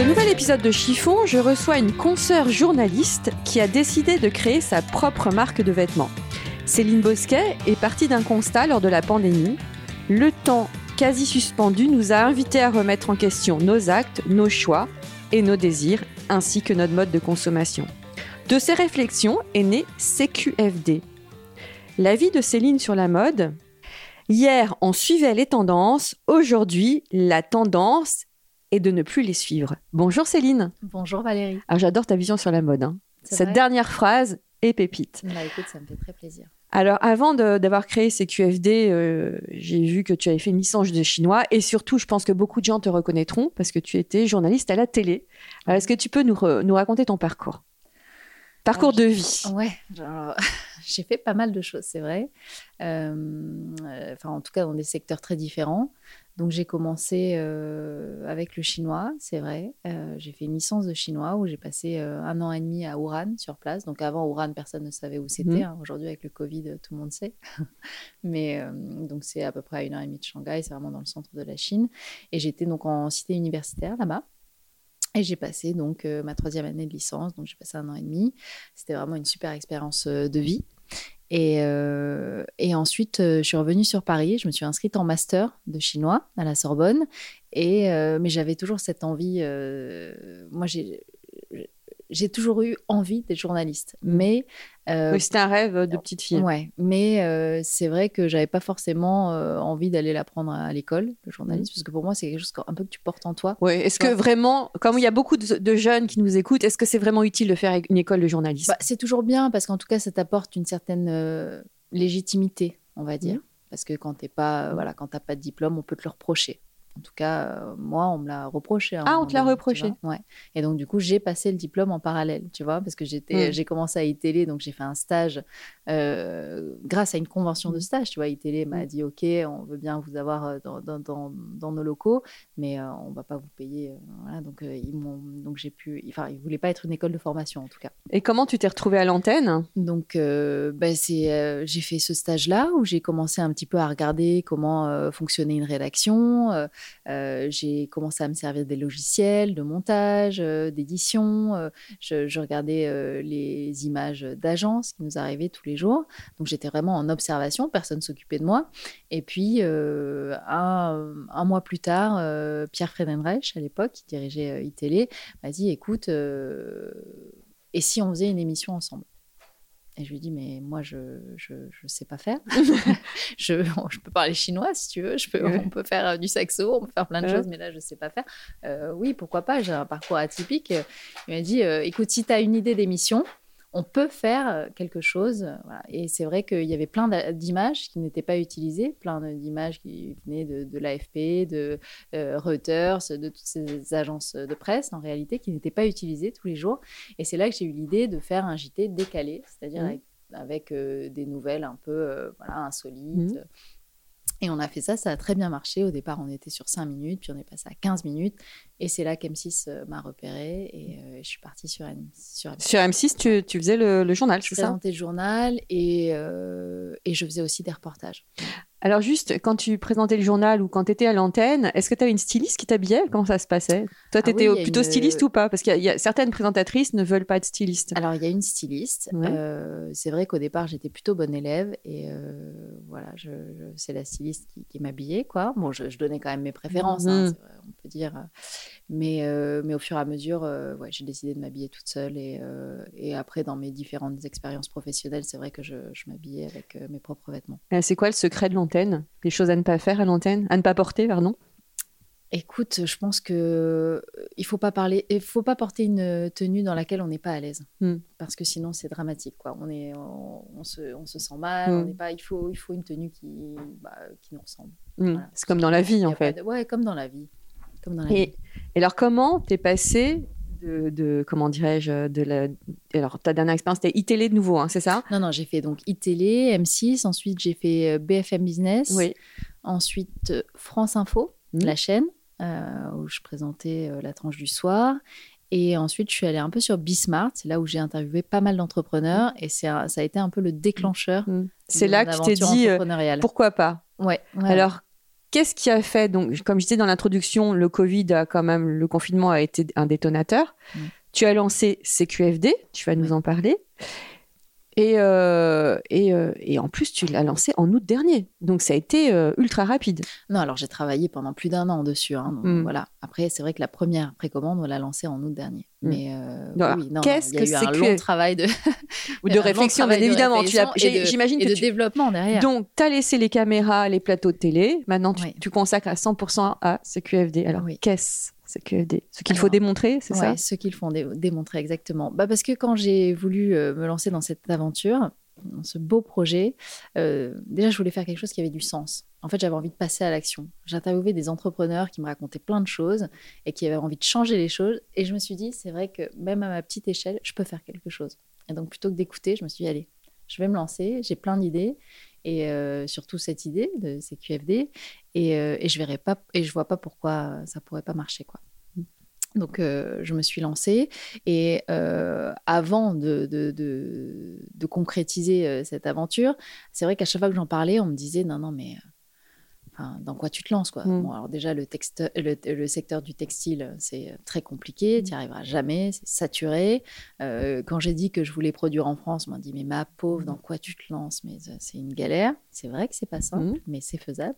Ce nouvel épisode de Chiffon, je reçois une consoeur journaliste qui a décidé de créer sa propre marque de vêtements. Céline Bosquet est partie d'un constat lors de la pandémie. Le temps quasi suspendu nous a invités à remettre en question nos actes, nos choix et nos désirs, ainsi que notre mode de consommation. De ces réflexions est né CQFD. L'avis de Céline sur la mode. Hier, on suivait les tendances. Aujourd'hui, la tendance et de ne plus les suivre. Bonjour Céline. Bonjour Valérie. Alors j'adore ta vision sur la mode. hein. Cette dernière phrase est pépite. Bah écoute, ça me fait très plaisir. Alors avant d'avoir créé ces QFD, euh, j'ai vu que tu avais fait une licence de chinois et surtout je pense que beaucoup de gens te reconnaîtront parce que tu étais journaliste à la télé. Alors est-ce que tu peux nous, raconter ton parcours? Parcours de vie. Ouais, j'ai fait pas mal de choses, c'est vrai. Euh, euh, Enfin, en tout cas, dans des secteurs très différents. Donc, j'ai commencé euh, avec le chinois, c'est vrai. Euh, j'ai fait une licence de chinois où j'ai passé euh, un an et demi à Wuhan sur place. Donc, avant Wuhan, personne ne savait où c'était. Mhm. hein. Aujourd'hui, avec le Covid, tout le monde sait. Mais donc, c'est à peu près à une heure et demie de Shanghai. C'est vraiment dans le centre de la Chine. Et j'étais donc en cité universitaire là-bas. Et j'ai passé donc ma troisième année de licence, donc j'ai passé un an et demi. C'était vraiment une super expérience de vie. Et, euh, et ensuite, euh, je suis revenue sur Paris. Je me suis inscrite en master de chinois à la Sorbonne. Et, euh, mais j'avais toujours cette envie. moi, j'ai j'ai toujours eu envie d'être journaliste. Mais euh, Oui, c'était un rêve de petite fille. Ouais, mais euh, c'est vrai que j'avais pas forcément euh, envie d'aller l'apprendre à l'école, le journalisme, parce que pour moi, c'est quelque chose qu'un peu que tu portes en toi. Ouais, Est-ce que vraiment, comme il y a beaucoup de, de jeunes qui nous écoutent, est-ce que c'est vraiment utile de faire une école de journalisme Bah, c'est toujours bien parce qu'en tout cas, ça t'apporte une certaine euh, légitimité, on va dire. Parce que quand t'es pas, euh, voilà, quand t'as pas de diplôme, on peut te le reprocher. En tout cas, euh, moi, on me l'a reproché. un Ah, on te l'a reproché. Ouais. Et donc, du coup, j'ai passé le diplôme en parallèle, tu vois, parce que j'étais, Mm. j'ai commencé à iTélé, donc j'ai fait un stage euh, grâce à une convention de Mm. stage, tu vois. iTélé m'a Mm. dit, OK, on veut bien vous avoir euh, dans, dans, dans, dans nos locaux, mais euh, on va pas vous payer. voilà. Donc, ils m'ont, donc j'ai pu, enfin, ils voulaient pas être une école de formation, en tout cas. Et comment tu t'es retrouvée à l'antenne? Donc, ben, c'est, j'ai fait ce stage-là où j'ai commencé un petit peu à regarder comment fonctionnait une rédaction. Euh, j'ai commencé à me servir des logiciels de montage, euh, d'édition. Euh, je, regardais les images d'agences qui nous arrivaient tous les jours. Donc, j'étais vraiment en observation. Personne s'occupait de moi. Et puis, un, un mois plus tard, Pierre Fredenreich, à l'époque, qui dirigeait iTélé, m'a dit, écoute, et si on faisait une émission ensemble? Et je lui dis, mais moi, je je, je sais pas faire. je, je peux parler chinois si tu veux. Je peux, Ouais. On peut faire euh, du saxo, on peut faire plein de Ouais. choses, mais là, je sais pas faire. Euh, oui, pourquoi pas J'ai un parcours atypique. Il m'a dit, euh, écoute, si tu as une idée d'émission, on peut faire euh, quelque chose. euh, voilà. Et c'est vrai qu'il y avait plein d'images qui n'étaient pas utilisées, plein d'images qui venaient de, de l'AFP, de euh, Reuters, de toutes ces agences de presse, en réalité, qui n'étaient pas utilisées tous les jours. Et c'est là que j'ai eu l'idée de faire un JT décalé, c'est-à-dire Mhm. avec, avec, euh, des nouvelles un peu euh, voilà, insolites. Mhm. Et on a fait ça, ça a très bien marché. Au départ, on était sur 5 minutes, puis on est passé à 15 minutes. Et c'est là qu'M6 euh, m'a repéré et euh, je suis partie sur, M- sur M6. Sur M6, tu, tu faisais le, le journal, Je c'est ça? présentais le journal et, euh, et je faisais aussi des reportages. Alors juste, quand tu présentais le journal ou quand tu étais à l'antenne, est-ce que tu avais une styliste qui t'habillait? Comment ça se passait? Toi, tu étais Ah oui, y a plutôt une- styliste ou pas? Parce qu'il y, a- il y a certaines présentatrices ne veulent pas être stylistes. Alors, il y a une styliste. Ouais. Euh, c'est vrai qu'au départ, j'étais plutôt bonne élève. Et euh, voilà, je, je- c'est la styliste qui, qui m'habillait, quoi. Bon, je, je donnais quand même mes préférences, hein, Mhm. vrai, on peut dire. Mais, euh, mais au fur et à mesure, euh, ouais, j'ai décidé de m'habiller toute seule. Et, euh, et après, dans mes différentes expériences professionnelles, c'est vrai que je, m'habillais avec euh, mes propres vêtements. Euh, C'est quoi le secret de l'antenne Les choses à ne pas faire à l'antenne À ne pas porter, pardon Écoute, je pense que euh, il faut pas parler, il faut pas porter une tenue dans laquelle on n'est pas à l'aise, Hmm. parce que sinon c'est dramatique, quoi. On est, on, on se, on se sent mal, Hmm. on n'est pas. Il faut, il faut une tenue qui, bah, qui nous ressemble. Hmm, Voilà. C'est comme dans la vie, en fait. de- Ouais, comme dans la vie, comme dans la Et, vie. et alors, comment t'es passé de, de- comment dirais-je, de la... Alors, ta dernière expérience, c'était iTélé de nouveau, hein, c'est ça? Non, non, j'ai fait donc iTélé, M6, ensuite j'ai fait euh, BFM Business, Oui. ensuite euh, France Info, Mhm. la chaîne euh, où je présentais la tranche du soir. Et ensuite, je suis allée un peu sur Bismart, c'est là où j'ai interviewé pas mal d'entrepreneurs et c'est un- ça a été un peu le déclencheur. Hmm. C'est là que tu t'es dit, euh, pourquoi pas? Ouais, ouais. Alors, qu'est-ce qui a fait Donc, comme je disais dans l'introduction, le Covid a quand même, le confinement a été un détonateur. Mm. Tu as lancé CQFD, tu vas nous en parler. Et, euh, et, euh, et en plus, tu l'as lancé en août dernier. Donc, ça a été euh, ultra rapide. Non, alors j'ai travaillé pendant plus d'un an dessus. hein, donc Mm. voilà. Après, c'est vrai que la première précommande, on l'a lancée en août dernier. Mm. Mais Alors, oui, non, qu'est-ce que a eu un c'est long que- travail de, Ou de réflexion, bien de évidemment. Et de- J'imagine et que de tu, développement derrière. Donc, tu as laissé les caméras, les plateaux de télé. Maintenant, tu, Oui. tu consacres à 100% à CQFD. Alors, Oui. qu'est-ce CQFD Ce qu'il faut démontrer, c'est ça Ouais, ce qu'ils font dé- démontrer exactement. Bah parce que quand j'ai voulu euh, me lancer dans cette aventure, dans ce beau projet, euh, déjà je voulais faire quelque chose qui avait du sens. En fait, j'avais envie de passer à l'action. J'interviewais des entrepreneurs qui me racontaient plein de choses et qui avaient envie de changer les choses. Et je me suis dit, c'est vrai que même à ma petite échelle, je peux faire quelque chose. Et donc plutôt que d'écouter, je me suis dit, allez, je vais me lancer. J'ai plein d'idées et euh, surtout cette idée de CQFD et, euh, et je verrai pas et je vois pas pourquoi ça pourrait pas marcher quoi. Donc, euh, je me suis lancée. Et avant de, de, de- concrétiser cette aventure, c'est vrai qu'à chaque fois que j'en parlais, on me disait non, non, mais enfin, dans quoi tu te lances quoi Mm. Bon, alors déjà, le, texte, le, le secteur du textile, c'est très compliqué, tu n'y arriveras jamais, c'est saturé. Euh, quand j'ai dit que je voulais produire en France, on m'a dit mais ma pauvre, dans quoi tu te lances? Mais euh, c'est une galère. C'est vrai que c'est pas simple, Mm. mais c'est faisable.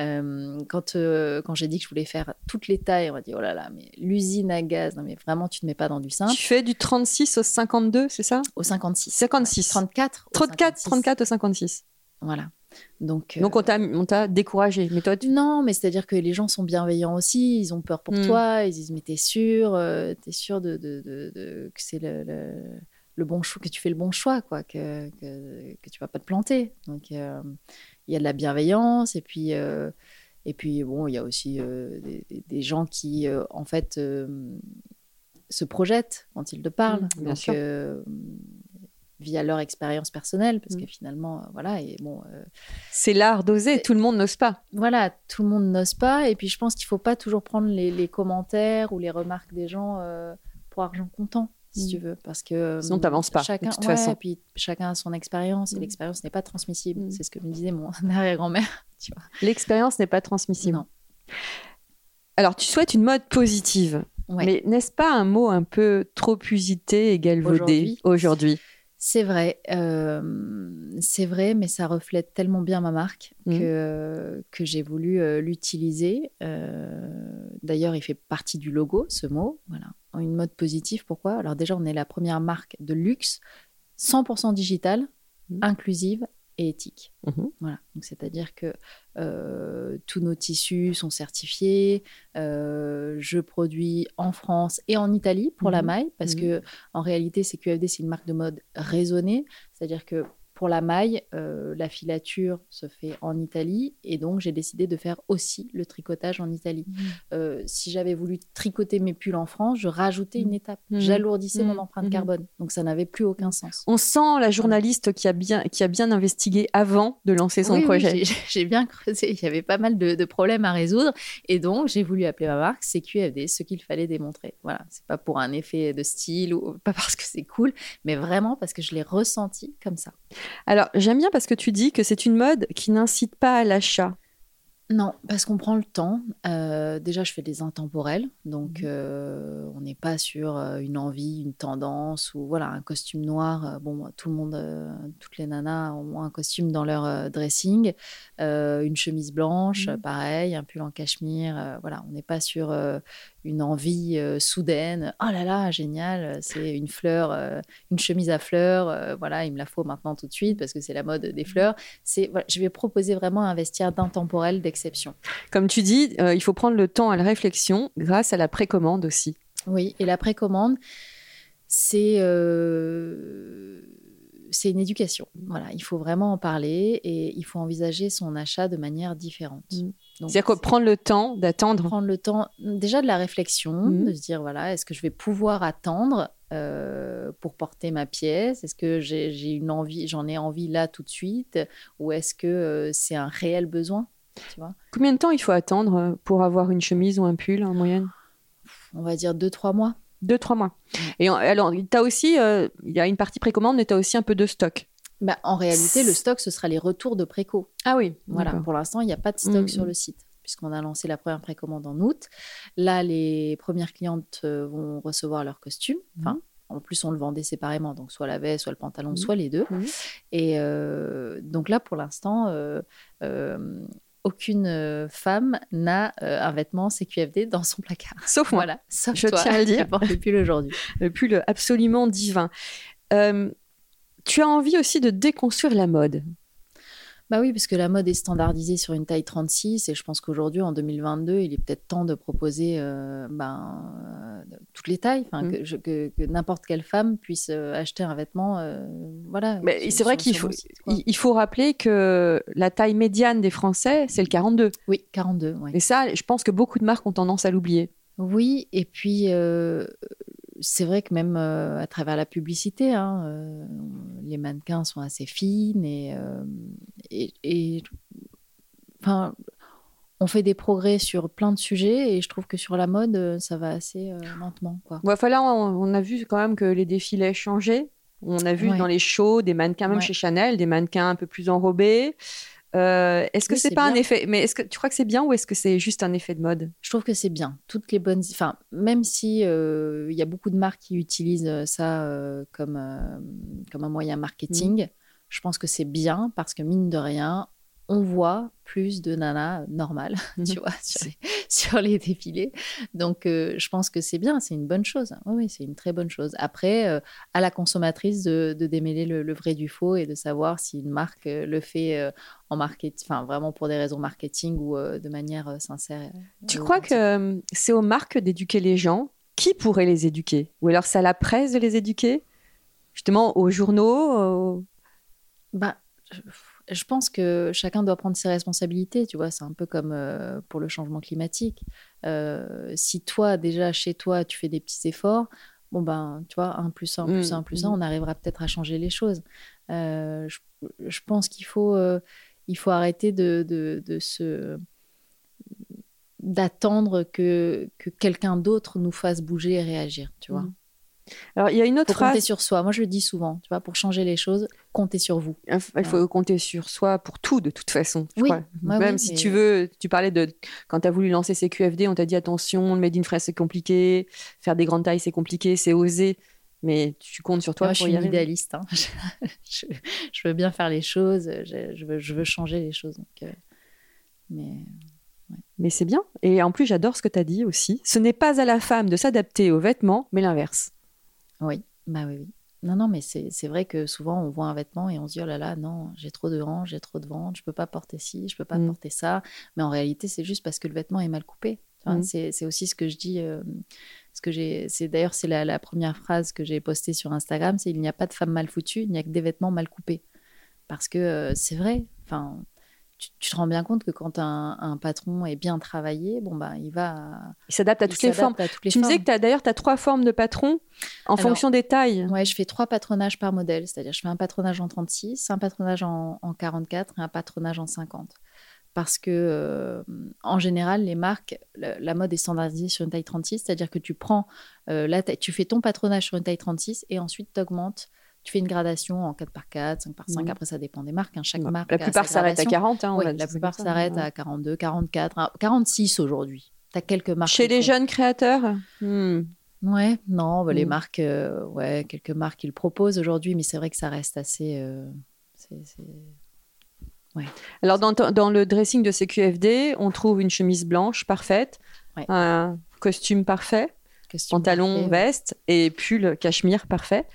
Euh, quand euh, quand j'ai dit que je voulais faire toutes les tailles, on m'a dit oh là là, mais l'usine à gaz, non mais vraiment tu ne mets pas dans du simple. Tu fais du 36 au 52, c'est ça? Au 56. 56. 34. au 34, 56. 34 au 56. Voilà. Donc, euh, Donc, on t'a, découragé. Mais toi, tu... non, mais c'est-à-dire que les gens sont bienveillants aussi, ils ont peur pour Mm. toi, ils disent mais t'es sûr, euh, t'es sûr de, de- de- de- que c'est le, le- le bon choix, que tu fais le bon choix, quoi, que, que, que tu vas pas te planter. Donc euh, il y a de la bienveillance et puis euh, et puis bon, il y a aussi des, gens qui en fait se projettent quand ils te parlent, Mm, bien donc sûr. Via leur expérience personnelle, parce Mm. que finalement, euh, voilà, et bon. euh, c'est l'art d'oser. Tout le monde n'ose pas. voilà, tout le monde n'ose pas. Et puis, je pense qu'il faut pas toujours prendre les, les commentaires ou les remarques des gens euh, pour argent comptant, si Mm. tu veux. Parce que. Sinon, euh, t'avances pas, de Chacun, toute ouais, façon. et puis, chacun a son expérience et Mm. l'expérience n'est pas transmissible. Mm. C'est ce que me disait mon arrière-grand-mère. Tu vois. L'expérience n'est pas transmissible. Non. Alors, tu souhaites une mode positive. Ouais. Mais n'est-ce pas un mot un peu trop usité et galvaudé Aujourd'hui. aujourd'hui? C'est vrai, euh, c'est vrai, mais ça reflète tellement bien ma marque Mhm. que, que j'ai voulu euh, l'utiliser. Euh, D'ailleurs, il fait partie du logo, ce mot. Voilà. Une mode positive, pourquoi? Alors déjà, on est la première marque de luxe 100% digitale, Mhm. inclusive et éthique. Mhm. Voilà. Donc, c'est-à-dire que euh, tous nos tissus sont certifiés. Euh, je produis en France et en Italie pour la Mhm. maille, parce Mhm. que en réalité, CQFD, c'est une marque de mode raisonnée. C'est-à-dire que pour la maille, euh, la filature se fait en Italie, et donc j'ai décidé de faire aussi le tricotage en Italie. Euh, si j'avais voulu tricoter mes pulls en France, je rajoutais une étape. Mhm. J'alourdissais mon empreinte Mhm. carbone. Donc ça n'avait plus aucun sens. On sent la journaliste qui a bien, qui a bien investigué avant de lancer son Oui, projet. j'ai- j'ai bien creusé. Il y avait pas mal de, de problèmes à résoudre. Et donc, j'ai voulu appeler ma marque CQFD, ce qu'il fallait démontrer. Voilà. C'est pas pour un effet de style ou pas parce que c'est cool, mais vraiment parce que je l'ai ressenti comme ça. Alors, j'aime bien parce que tu dis que c'est une mode qui n'incite pas à l'achat. Non, parce qu'on prend le temps. Euh, déjà, je fais des intemporels, donc Mhm. euh, on n'est pas sur euh, une envie, une tendance ou voilà un costume noir. bon, tout le monde, euh, toutes les nanas ont un costume dans leur dressing, une chemise blanche, Mhm. pareil, un pull en cachemire. voilà, on n'est pas sur une envie soudaine. Oh là là, génial, c'est une fleur, une chemise à fleurs. voilà, il me la faut maintenant tout de suite parce que c'est la mode des fleurs. C'est, voilà, je vais proposer vraiment un vestiaire d'intemporel Comme tu dis, euh, il faut prendre le temps à la réflexion grâce à la précommande aussi. Oui, et la précommande, c'est euh, c'est une éducation. Voilà, il faut vraiment en parler et il faut envisager son achat de manière différente. Mm. C'est-à-dire prendre le temps d'attendre. prendre le temps déjà de la réflexion, Mhm. de se dire voilà, est-ce que je vais pouvoir attendre euh, pour porter ma pièce? Est-ce que j'ai j'ai une envie, j'en ai envie là tout de suite, ou est-ce que euh, c'est un réel besoin? Tu vois, Combien de temps il faut attendre euh, pour avoir une chemise ou un pull en moyenne? On va dire deux trois mois. Deux, trois mois. Mm. Et alors, tu as aussi, euh, il y a une partie précommande, mais tu as aussi un peu de stock. Bah, en réalité, le stock ce sera les retours de préco. Ah oui, Voilà, pour l'instant, il n'y a pas de stock Mm, sur mm. le site, puisqu'on a lancé la première précommande en août. Là, les premières clientes euh, vont recevoir leur costume. Enfin, en plus, on le vendait séparément, donc soit la veste, soit le pantalon, Mm. soit les deux. Mm. Et euh, donc là, pour l'instant, euh, euh, aucune euh, femme n'a euh, un vêtement CQFD dans son placard. Sauf moi, Voilà, sauf Je toi, tiens à le dire. porte le pull aujourd'hui. le pull absolument divin. Euh, tu as envie aussi de déconstruire la mode. Bah oui, parce que la mode est standardisée sur une taille 36 et je pense qu'aujourd'hui, en 2022, il est peut-être temps de proposer euh, ben, euh, toutes les tailles, enfin, Mm. que, je- que- que n'importe quelle femme puisse euh, acheter un vêtement. euh, voilà. Mais c'est vrai qu'il faut, site, il, faut rappeler que la taille médiane des Français, c'est le 42. Oui, 42. ouais. Et ça, je pense que beaucoup de marques ont tendance à l'oublier. Oui, et puis c'est vrai que même euh, à travers la publicité, hein, euh, les mannequins sont assez fines et, euh, et, et- enfin, on fait des progrès sur plein de sujets et je trouve que sur la mode, euh, ça va assez euh, lentement. Quoi. On, on a vu quand même que les défilés changeaient. On a vu Ouais. dans les shows des mannequins, même Ouais. chez Chanel, des mannequins un peu plus enrobés. Euh, est-ce que Oui, c'est pas un effet Mais est-ce que tu crois que c'est bien ou est-ce que c'est juste un effet de mode? Je trouve que c'est bien. Toutes les bonnes, enfin, même si euh, il y a beaucoup de marques qui utilisent ça comme comme un moyen marketing, je pense que c'est bien parce que mine de rien, on voit plus de nanas normales, tu Mhm. vois, sur les, sur les défilés. Donc, euh, je pense que c'est bien, c'est une bonne chose. Oui, oui, c'est une très bonne chose. Après, euh, à la consommatrice de, de démêler le, le vrai du faux et de savoir si une marque euh, le fait euh, en marketing, enfin vraiment pour des raisons marketing ou de manière sincère. Tu crois que c'est aux marques d'éduquer les gens? Qui pourrait les éduquer? Ou alors c'est à la presse de les éduquer? Justement, aux journaux aux- Bah, je, pense que chacun doit prendre ses responsabilités, tu vois. C'est un peu comme euh, pour le changement climatique. Euh, si toi, déjà, chez toi, tu fais des petits efforts, bon, ben, tu vois, 1 plus 1 plus Mm, 1 plus 1, mm. on arrivera peut-être à changer les choses. Euh, je, je pense qu'il faut, il faut arrêter de, de, de se d'attendre que, que quelqu'un d'autre nous fasse bouger et réagir, tu vois. Mm. Alors, il y a une autre faut compter sur soi. Moi, je le dis souvent, tu vois, pour changer les choses, comptez sur vous. Il faut compter sur soi pour tout, de toute façon. je Oui, Même oui, si mais- tu veux, tu parlais de. Quand tu as voulu lancer CQFD, on t'a dit attention, le made in France, c'est compliqué. Faire des grandes tailles, c'est compliqué, c'est osé. Mais tu comptes sur toi Moi, je pour suis une idéaliste. hein. je, je veux bien faire les choses. Je, je veux, je veux changer les choses. donc, euh, mais Mais c'est bien. Et en plus, j'adore ce que tu as dit aussi. Ce n'est pas à la femme de s'adapter aux vêtements, mais l'inverse. Oui, bah oui, oui. Non, non, mais c'est vrai que souvent on voit un vêtement et on se dit oh là là, non, j'ai trop de hanches, j'ai trop de ventre, je peux pas porter ci, je peux pas Mm. porter ça. Mais en réalité, c'est juste parce que le vêtement est mal coupé. Mm. C'est c'est aussi ce que je dis. euh, ce que j'ai, c'est d'ailleurs c'est la, la première phrase que j'ai postée sur Instagram, c'est il n'y a pas de femme mal foutue, il n'y a que des vêtements mal coupés. Parce que euh, c'est vrai. Enfin, tu, tu te rends bien compte que quand un, un patron est bien travaillé, bon bah il va. Il s'adapte à toutes les formes. à Tu me disais que tu as d'ailleurs trois formes de patron en Alors, fonction des tailles. Ouais, je fais trois patronages par modèle, c'est-à-dire je fais un patronage en 36, un patronage en, en 44 et un patronage en 50. Parce que, euh, en général, les marques, la, la mode est standardisée sur une taille 36, c'est-à-dire que tu prends euh, la taille, tu fais ton patronage sur une taille 36 et ensuite tu augmentes Tu fais une gradation en 4 par 4, 5 par 5. Mhm. Après, ça dépend des marques. hein. Chaque La marque. a plupart sa s'arrêtent à gradation. 40. hein, Ouais, la plupart s'arrêtent à 42, 44, hein, 46 aujourd'hui. Tu as quelques marques. Chez les font- jeunes créateurs? Hmm. Ouais, non, bah, les Mm. marques, euh, ouais, quelques marques qui le proposent aujourd'hui, mais c'est vrai que ça reste assez. euh, c'est- c'est- Alors, dans, dans le dressing de CQFD, on trouve une chemise blanche parfaite, Ouais. un costume parfait, costume pantalon, parfait, ouais. veste et pull cachemire parfait.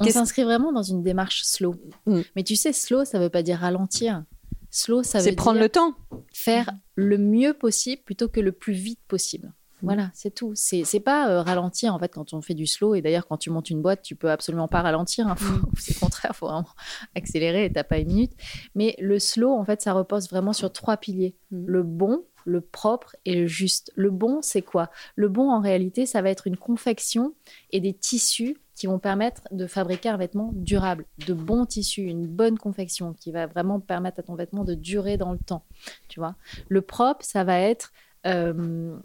On s'inscrit vraiment dans une démarche slow. Mm. Mais tu sais, slow, ça veut pas dire ralentir. Slow, ça veut C'est prendre dire le temps. faire le mieux possible plutôt que le plus vite possible. Mm. Voilà, c'est tout. C'est pas euh, ralentir en fait quand on fait du slow. Et d'ailleurs, quand tu montes une boîte, tu peux absolument pas ralentir. hein. Mm. C'est le contraire, faut vraiment accélérer et t'as pas une minute. Mais le slow, en fait, ça repose vraiment sur trois piliers Mm. le bon, le propre et le juste. Le bon, c'est quoi? Le bon, en réalité, ça va être une confection et des tissus qui vont permettre de fabriquer un vêtement durable, de bons tissus, une bonne confection qui va vraiment permettre à ton vêtement de durer dans le temps. Tu vois? Le propre, ça va être euh,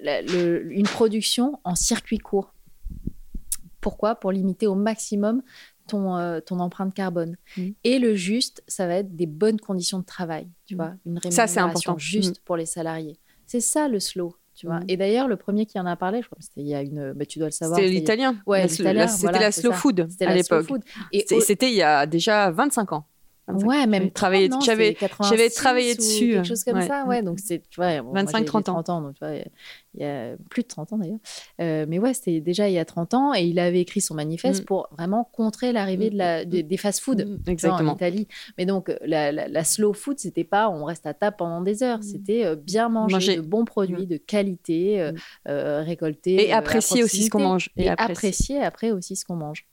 la- le- une production en circuit court. Pourquoi? Pour limiter au maximum ton, euh, ton empreinte carbone. Mm. Et le juste, ça va être des bonnes conditions de travail, tu Mm. vois, une Ça, c'est rémunération important. juste pour les salariés. C'est ça le slow, tu vois. Et d'ailleurs, le premier qui en a parlé, je crois que c'était il y a une, bah, tu dois le savoir. C'était l'italien. Ouais, C'était voilà, la slow ça. food à l'époque. food. Et C'était au- c'était il y a déjà 25 ans. 25 Ouais, même travaillé- 30, non, j'avais- c'était 86 j'avais travaillé dessus, Quelque chose comme ouais. ça, ouais. Donc, c'est, tu vois, bon, moi, 25, j'ai- j'ai 30 ans. 30 ans, donc tu vois, il y a plus de 30 ans d'ailleurs. Euh, mais ouais, c'était déjà il y a 30 ans et il avait écrit son manifeste Mm. pour vraiment contrer l'arrivée de la, de- des fast-food. Mm, en. Italie. Mais donc, euh, la, la- la slow food, c'était pas on reste à table pendant des heures. Mm. C'était euh, bien manger, Manger. de bons produits, de qualité, euh, Mm. euh, récoltés. Et euh, apprécier aussi ce qu'on mange. Et, apprécier. apprécier après aussi ce qu'on mange.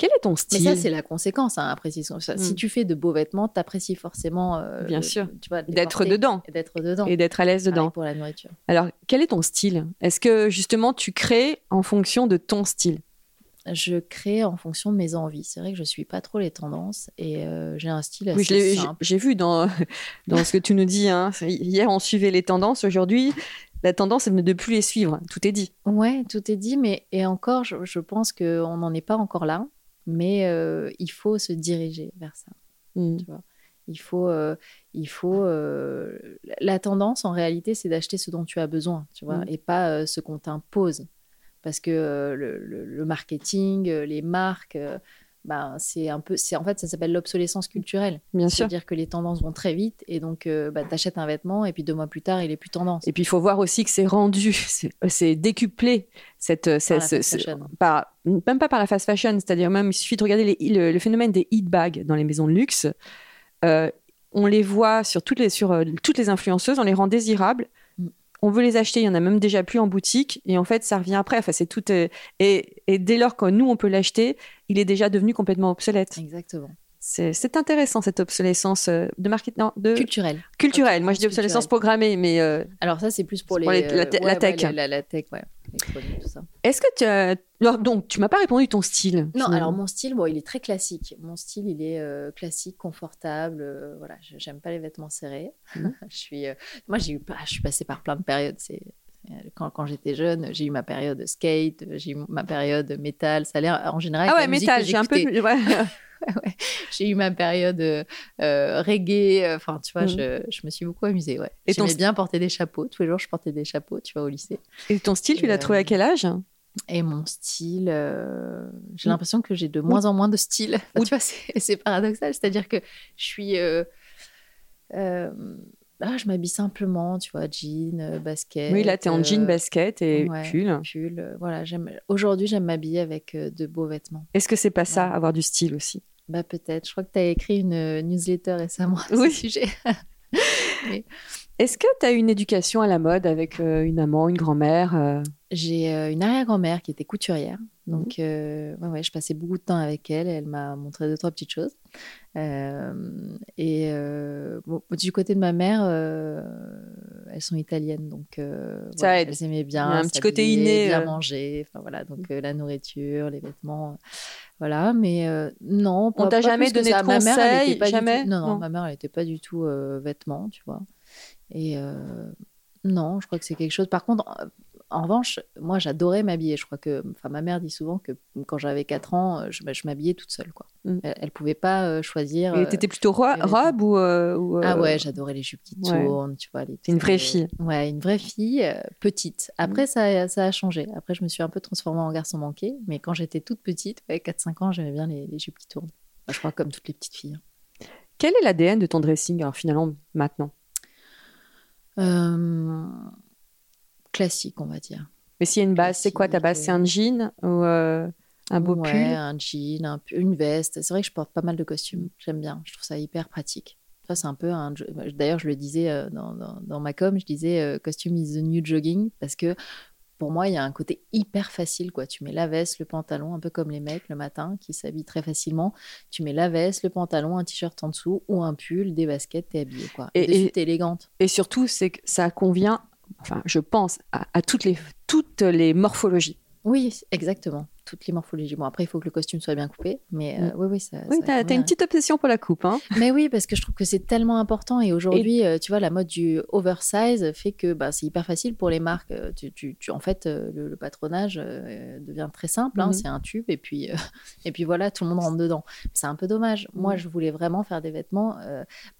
Quel est ton Mais style ça, c'est la conséquence, hein. Si Mm. tu fais de beaux vêtements, t'apprécies forcément. euh, Bien le- sûr. D'être dedans Et d'être dedans. et d'être à l'aise dedans. pour la nourriture. Alors, quel est ton style? Est-ce que justement tu crées en fonction de ton style? Je crée en fonction de mes envies. C'est vrai que je suis pas trop les tendances et euh, j'ai un style assez Oui, j'ai simple. j'ai vu dans, dans ce que tu nous dis. hein. Hier, on suivait les tendances. Aujourd'hui, la tendance, c'est de ne plus les suivre. Tout est dit. Ouais, tout est dit, mais et encore, je, je pense qu'on n'en est pas encore là, mais euh, il faut se diriger vers ça. Mm. Il faut, euh, il faut. euh, la tendance, en réalité, c'est d'acheter ce dont tu as besoin, tu vois, Mm. et pas ce qu'on t'impose, parce que le, le- le marketing, les marques. Euh, ben, c'est un peu, c'est en fait, ça s'appelle l'obsolescence culturelle. Bien sûr. C'est-à-dire que les tendances vont très vite et donc euh, bah, t'achètes un vêtement et puis deux mois plus tard, il est plus tendance. Et puis, il faut voir aussi que c'est rendu, c'est c'est décuplé, cette, Par cette- la fast ce- fashion. par- même pas par la fast fashion, c'est-à-dire même, il suffit de regarder les- le, le phénomène des heat bags dans les maisons de luxe. Euh, on les voit sur toutes les, sur, euh, toutes les influenceuses, on les rend désirables. On veut les acheter, il y en a même déjà plus en boutique, et en fait, ça revient après. Enfin, c'est tout. euh, et, et dès lors que nous, on peut l'acheter, il est déjà devenu complètement obsolète. Exactement. C'est intéressant cette obsolescence euh, de market, non, de Culturelle. culturelle. Moi, je dis Obsolescence programmée, mais euh, Alors ça, c'est plus pour les, pour les- la te- euh, la tech. ouais, la, la tech, ouais. Est-ce que tu as... alors, donc tu m'as pas répondu ton style Non, finalement. alors mon style, bon, il est très classique. Mon style, il est euh, classique, confortable. euh, voilà, j'aime pas les vêtements serrés. Mhm. je suis, euh, moi, j'ai eu, je suis passée par plein de périodes. C'est euh, quand, quand j'étais jeune, j'ai eu ma période skate, j'ai eu ma période métal. Ça a l'air en général. ah ouais, métal, j'ai un peu ouais. Ouais. J'ai eu ma période euh, euh, reggae. euh, Enfin, tu vois, Mhm. je, je me suis beaucoup amusée. Ouais. Et ton J'aimais st- bien porter des chapeaux. Tous les jours, je portais des chapeaux. Tu vois, au lycée. Et ton style, tu l'as trouvé à quel âge? Et mon style, euh, j'ai Ou- l'impression que j'ai de moins en moins de style. Enfin, tu vois, c'est c'est paradoxal. C'est-à-dire que je suis. euh, euh, ah, je m'habille simplement, tu vois, jean, basket. Oui, là, tu es en jean, basket et ouais. pull. pull. voilà, j'aime. Aujourd'hui, j'aime m'habiller avec de beaux vêtements. Est-ce que c'est pas ça, avoir du style aussi? Bah peut-être. Je crois que tu as écrit une euh, newsletter récemment à Oui. ce sujet. Est-ce que tu as une éducation à la mode avec euh, une maman, une grand-mère euh, J'ai euh, une arrière-grand-mère qui était couturière. Donc, euh, ouais, ouais, je passais beaucoup de temps avec elle. Elle m'a montré deux, trois petites choses. Euh, et euh, bon, du côté de ma mère, elles sont italiennes. Donc, Ça aide. elles aimaient bien. Un petit côté inné, Bien manger. Enfin, voilà, donc euh, la nourriture, les vêtements. voilà, mais non. On t'a jamais donné de Ma mère, elle conseils, pas du jamais? tout- Non, non, Non. ma mère, elle n'était pas du tout vêtements, tu vois. Et non, je crois que c'est quelque chose. Par contre, en revanche, moi, j'adorais m'habiller. Je crois que, enfin, ma mère dit souvent que quand j'avais 4 ans, je, je m'habillais toute seule, quoi. Mm. Elle, elle pouvait pas euh, choisir. Et euh, t'étais plutôt ro- robe ou, euh, ou, Ah euh, ouais, j'adorais les jupes qui ouais. tournent, tu vois. les une vraie fille. Ouais, une vraie fille, euh, petite. Après, ça, a- ça a changé. Après, je me suis un peu transformée en garçon manqué. Mais quand j'étais toute petite, ouais, 4-5 ans, j'aimais bien les, les jupes qui tournent. Bah, je crois comme toutes les petites filles. hein. Quel est l'ADN de ton dressing, alors finalement, maintenant? Euh, Classique, on va dire. Mais s'il y a une base, c'est quoi ta base? C'est un jean ou euh, un beau ouais, pull un jean, un une veste. C'est vrai que je porte pas mal de costumes. J'aime bien. Je trouve ça hyper pratique. Ça, c'est un peu un. jo- D'ailleurs, je le disais euh, dans, dans- dans ma com, je disais euh, costume is the new jogging parce que pour moi, il y a un côté hyper facile. quoi. Tu mets la veste, le pantalon, un peu comme les mecs le matin qui s'habillent très facilement. Tu mets la veste, le pantalon, un t-shirt en dessous ou un pull, des baskets, t'es habillée. Quoi. Et- Et, et- t'es élégante. Et surtout, c'est que ça convient, enfin, je pense, à, toutes les morphologies. Oui, exactement. Toutes les morphologies. Bon, après, il faut que le costume soit bien coupé. Mais euh, oui, oui, ça. Oui, ça t'as une petite obsession pour la coupe. Hein Mais oui, parce que je trouve que c'est tellement important. Et aujourd'hui, euh, tu vois, la mode du oversize fait que bah, c'est hyper facile pour les marques. Euh, Tu, tu- tu- en fait, le, le patronage devient très simple. hein. Mhm. C'est un tube et puis, et puis voilà, tout le monde rentre dedans. C'est un peu dommage. Moi, Mhm. je voulais vraiment faire des vêtements,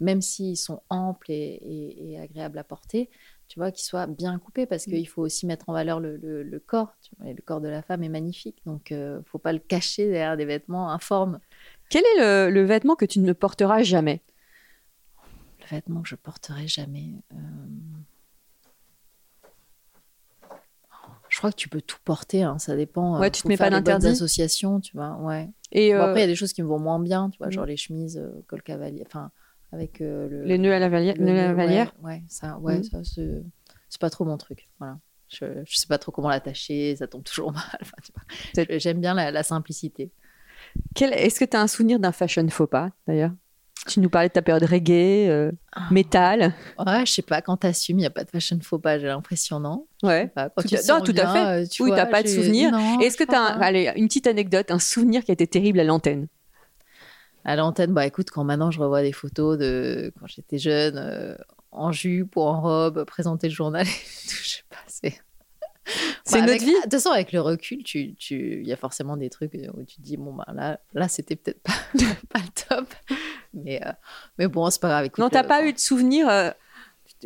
même s'ils sont amples et, et- et agréables à porter, tu vois, qu'ils soient bien coupés parce Mhm. qu'il faut aussi mettre en valeur le, le- le corps. tu vois, et le corps de la femme est magnifique. Donc, euh, faut pas le cacher derrière des vêtements informes. Quel est le, le vêtement que tu ne porteras jamais? Le vêtement que je porterai jamais. euh, Je crois que tu peux tout porter, hein, ça dépend. Ouais, euh, tu te mets pas d'interdit? associations, tu vois. Ouais. Et Bon, euh, après, il y a des choses qui me vont moins bien, tu vois, Mhm. genre les chemises euh, col cavalier, enfin avec le, les nœuds à la, le nœuds à la nœud, valière? Ouais, ouais, ça, ouais, Mhm. ça c'est pas trop mon truc. Voilà. Je, je sais pas trop comment l'attacher, ça tombe toujours mal. Enfin, J'aime bien la, la simplicité. Est-ce que tu as un souvenir d'un fashion faux pas, d'ailleurs? Tu nous parlais de ta période reggae, euh, Ah. métal. Ouais, je sais pas, quand t'assumes, il n'y a pas de fashion faux pas, j'ai l'impression, non? Ouais. Pas. Quand Tout tu non, tout à fait. euh, tu Oui, t'as pas de souvenir. Est-ce que je tu as crois pas. allez, une petite anecdote, un souvenir qui a été terrible à l'antenne? À l'antenne, bah écoute, quand maintenant je revois des photos de quand j'étais jeune, euh, en jupe ou en robe, présenter le journal, je sais pas, c'est. C'est Bah, notre vie. De toute façon, avec le recul, tu, tu, il y a forcément des trucs où tu te dis bon bah là, là c'était peut-être pas, pas le top, mais euh, mais bon c'est pas grave. Écoute, Non, t'as euh, pas eu de souvenir euh,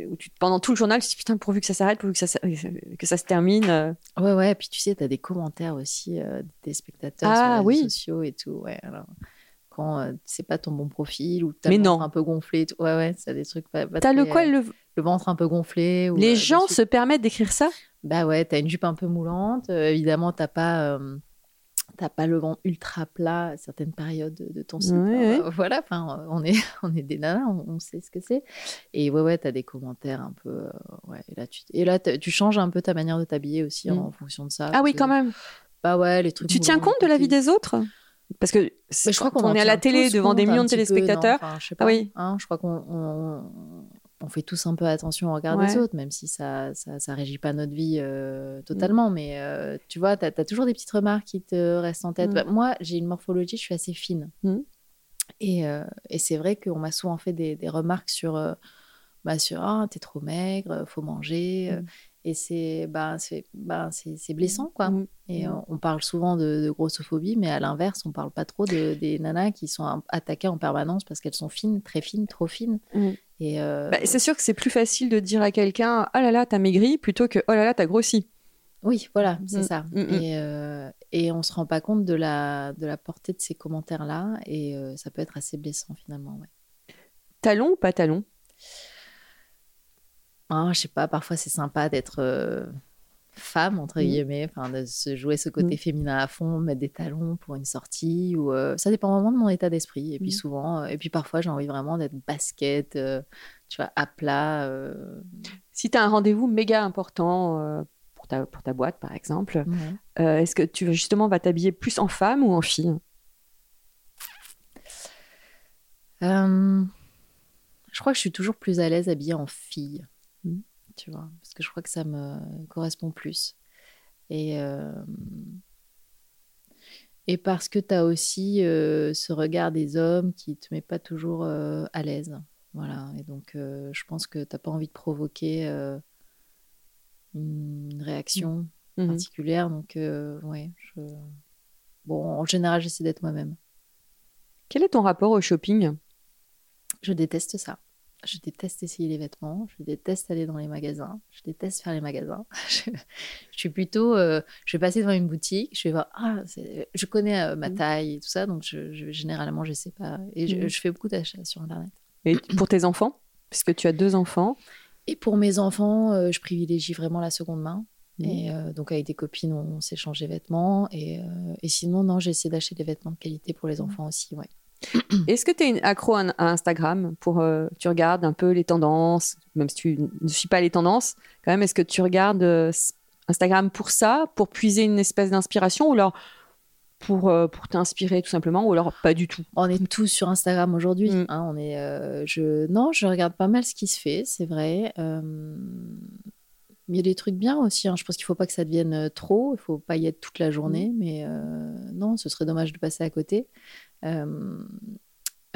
où tu- pendant tout le journal, tu te dis putain, pourvu que ça s'arrête, pourvu que ça, que ça se termine. euh. Ouais ouais, et puis tu sais, t'as des commentaires aussi euh, des spectateurs Ah, sur les réseaux oui. sociaux et tout. Ouais, alors quand euh, c'est pas ton bon profil ou t'as un peu gonflé, ouais ouais, c'est des trucs pas. pas T'as le quoi euh, le... le ventre un peu gonflé. Ou, Les euh, gens se permettent d'écrire ça? Bah ouais, t'as une jupe un peu moulante. euh, évidemment, t'as pas, euh, t'as pas le ventre ultra plat à certaines périodes de, de ton cycle. Ouais. Voilà, enfin, on est, on est des nanas, on, on sait ce que c'est. Et ouais, ouais, t'as des commentaires un peu. euh, ouais, et là, tu, et là, tu changes un peu ta manière de t'habiller aussi en, Mm. en fonction de ça. Ah oui, quand même. Bah ouais, les trucs. Tu tiens compte de la vie des autres? Parce que je crois qu'on est à la télé devant des millions de petit peu, non? téléspectateurs. Enfin, je sais Ah pas. oui. hein, je crois qu'on on, on fait tous un peu attention au regard Ouais. des autres, même si ça, ça, ça régit pas notre vie euh, totalement. Mais euh, tu vois, tu as, toujours des petites remarques qui te restent en tête. Mm. Bah, moi, j'ai une morphologie, je suis assez fine. Mm. Et, euh, et c'est vrai qu'on m'a souvent fait des, des remarques sur, bah, sur ah, t'es trop maigre, faut manger. Mm. Et c'est bah, c'est bah, blessant, quoi. Mm. Et Mm. on parle souvent de, de grossophobie, mais à l'inverse, on parle pas trop de, des nanas qui sont attaquées en permanence parce qu'elles sont fines, très fines, trop fines. Et euh, Bah, c'est sûr que c'est plus facile de dire à quelqu'un oh là là, t'as maigri plutôt que oh là là, t'as grossi. oui, voilà, c'est Mm, ça. mm, mm. Et, euh, et on se rend pas compte de la, de la portée de ces commentaires-là, et euh, ça peut être assez blessant finalement. Ouais. Talon ou pas talon? Ah, je sais pas, parfois c'est sympa d'être femme, entre Mm. guillemets, enfin, de se jouer ce côté féminin à fond, mettre des talons pour une sortie, ou euh, ça dépend vraiment de mon état d'esprit. Et puis Mm. souvent, euh, et puis parfois j'ai envie vraiment d'être basket, euh, tu vois, à plat. Si t'as un rendez-vous méga important pour, ta, pour ta boîte, par exemple, est-ce que tu justement vas t'habiller plus en femme ou en fille? Je crois que je suis toujours plus à l'aise habillée en fille. Tu vois, parce que je crois que ça me correspond plus. Et, euh, et parce que tu as aussi euh, ce regard des hommes qui te met pas toujours euh, à l'aise. Voilà, et donc je pense que tu n'as pas envie de provoquer une réaction Mhm. particulière. Donc, ouais. je- Bon, en général, j'essaie d'être moi-même. Quel est ton rapport au shopping? Je déteste ça. Je déteste essayer les vêtements. Je déteste aller dans les magasins. Je déteste faire les magasins. Je, je suis plutôt. euh, je vais passer devant une boutique. Je vais voir. Ah, je connais euh, ma Mhm. taille et tout ça. Donc, je, je- généralement, je sais pas. Et je, Mhm. je fais beaucoup d'achats sur Internet. Et pour tes enfants? Puisque tu as deux enfants. Et pour mes enfants, euh, je privilégie vraiment la seconde main. Mhm. Et donc, avec des copines, on s'échange des vêtements. Et, et sinon, non, j'essaie d'acheter des vêtements de qualité pour les enfants aussi. Ouais. Est-ce que tu es une accro à Instagram pour euh, tu regardes un peu les tendances, même si tu ne suis pas les tendances, quand même est-ce que tu regardes euh, Instagram pour ça, pour puiser une espèce d'inspiration ou alors pour euh, pour t'inspirer tout simplement ou alors pas du tout? On est tous sur Instagram aujourd'hui. Mm. hein, on est, je, non, je regarde pas mal ce qui se fait, c'est vrai. Mais il y a des trucs bien aussi. hein. Je pense qu'il faut pas que ça devienne euh, trop. Il faut pas y être toute la journée. Mais euh, non, ce serait dommage de passer à côté. Euh,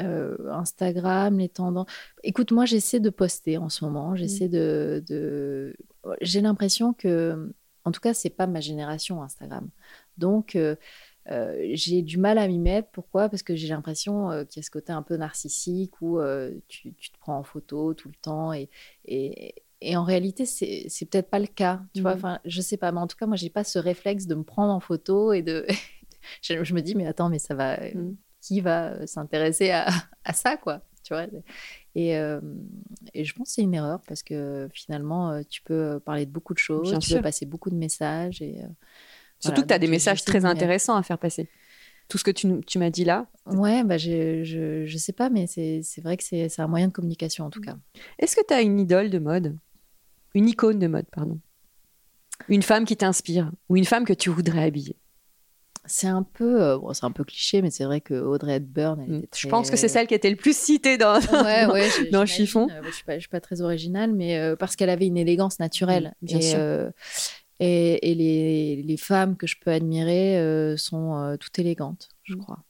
euh, Instagram, les tendances. Écoute, moi, j'essaie de poster en ce moment. J'essaie de, de... J'ai l'impression que, en tout cas, c'est pas ma génération Instagram. Donc, euh, j'ai du mal à m'y mettre. Pourquoi? Parce que j'ai l'impression euh, qu'il y a ce côté un peu narcissique où euh, tu, tu te prends en photo tout le temps et, et, et en réalité, c'est c'est peut-être pas le cas. Tu vois, Mhm. enfin, je sais pas, mais en tout cas, moi, j'ai pas ce réflexe de me prendre en photo et de. je, je me dis, mais attends, mais ça va. Mhm. Qui va euh, s'intéresser à, à ça, quoi Tu vois et, euh, et je pense que c'est une erreur parce que finalement, euh, tu peux parler de beaucoup de choses, Bien tu sûr. peux passer beaucoup de messages et. euh, Surtout voilà, que tu as des messages très intéressants à faire passer. Tout ce que tu, tu m'as dit là. Ouais, bah je, je, je sais pas, mais c'est c'est vrai que c'est c'est un moyen de communication en tout cas. Est-ce que tu as une idole de mode? Une icône de mode, pardon. Une femme qui t'inspire ou une femme que tu voudrais habiller C'est un peu, euh, bon, c'est un peu cliché, mais c'est vrai que Audrey Hepburn, elle était Mm. Je pense que c'est celle qui était le plus citée dans. Ouais, dans- ouais, chiffon. Euh, Je suis pas, je suis pas très originale, mais euh, parce qu'elle avait une élégance naturelle. Mm, bien et, sûr. et, et les, les femmes que je peux admirer sont toutes élégantes, je Mm. crois.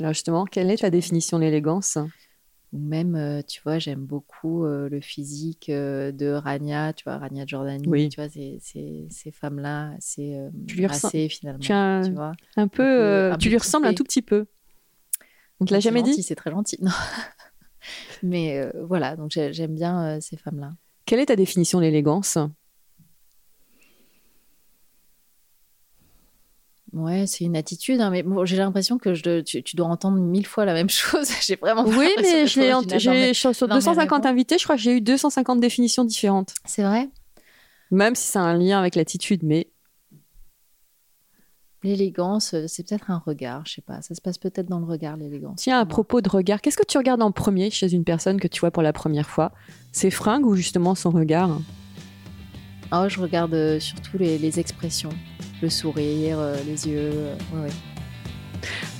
Alors justement, quelle est ta définition de l'élégance? Ou même, tu vois, j'aime beaucoup le physique de Rania, tu vois, Rania Giordani, Oui. tu vois, ces, ces, ces femmes-là, assez euh, Tu assez, finalement. Tu, as tu vois. un peu, peu- un tu peu lui ressembles un tout petit peu. On te l'a C'est jamais gentil, dit? C'est très gentil. Non. Mais euh, voilà, donc j'ai- j'aime bien euh, ces femmes-là. Quelle est ta définition de l'élégance Ouais, c'est une attitude, hein, mais bon, j'ai l'impression que je, tu, tu dois entendre mille fois la même chose. j'ai vraiment. pas Oui, mais je l'ai mais sur sur non, mais 250 réponds. invités, je crois que j'ai eu 250 définitions différentes. C'est vrai? Même si ça a un lien avec l'attitude, mais L'élégance, euh, c'est peut-être un regard, je sais pas. Ça se passe peut-être dans le regard, l'élégance. tiens, à propos de regard, qu'est-ce que tu regardes en premier chez une personne que tu vois pour la première fois? Ses fringues ou justement son regard? Oh, je regarde euh, surtout les, les expressions, le sourire, euh, les yeux. euh, ouais, ouais.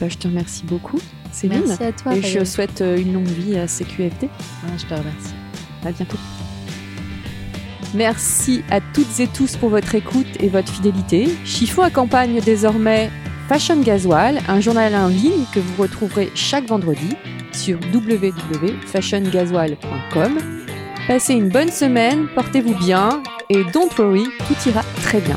Bah, Je te remercie beaucoup, Céline. Merci à toi. Et je Fayol. souhaite euh, une longue vie à CQFD. Ouais, je te remercie. À bientôt. Merci à toutes et tous pour votre écoute et votre fidélité. Chiffon accompagne désormais Fashion Gasoil, un journal en ligne que vous retrouverez chaque vendredi sur www.fashiongasoil.com. Passez une bonne semaine, portez-vous bien et don't worry, tout ira très bien.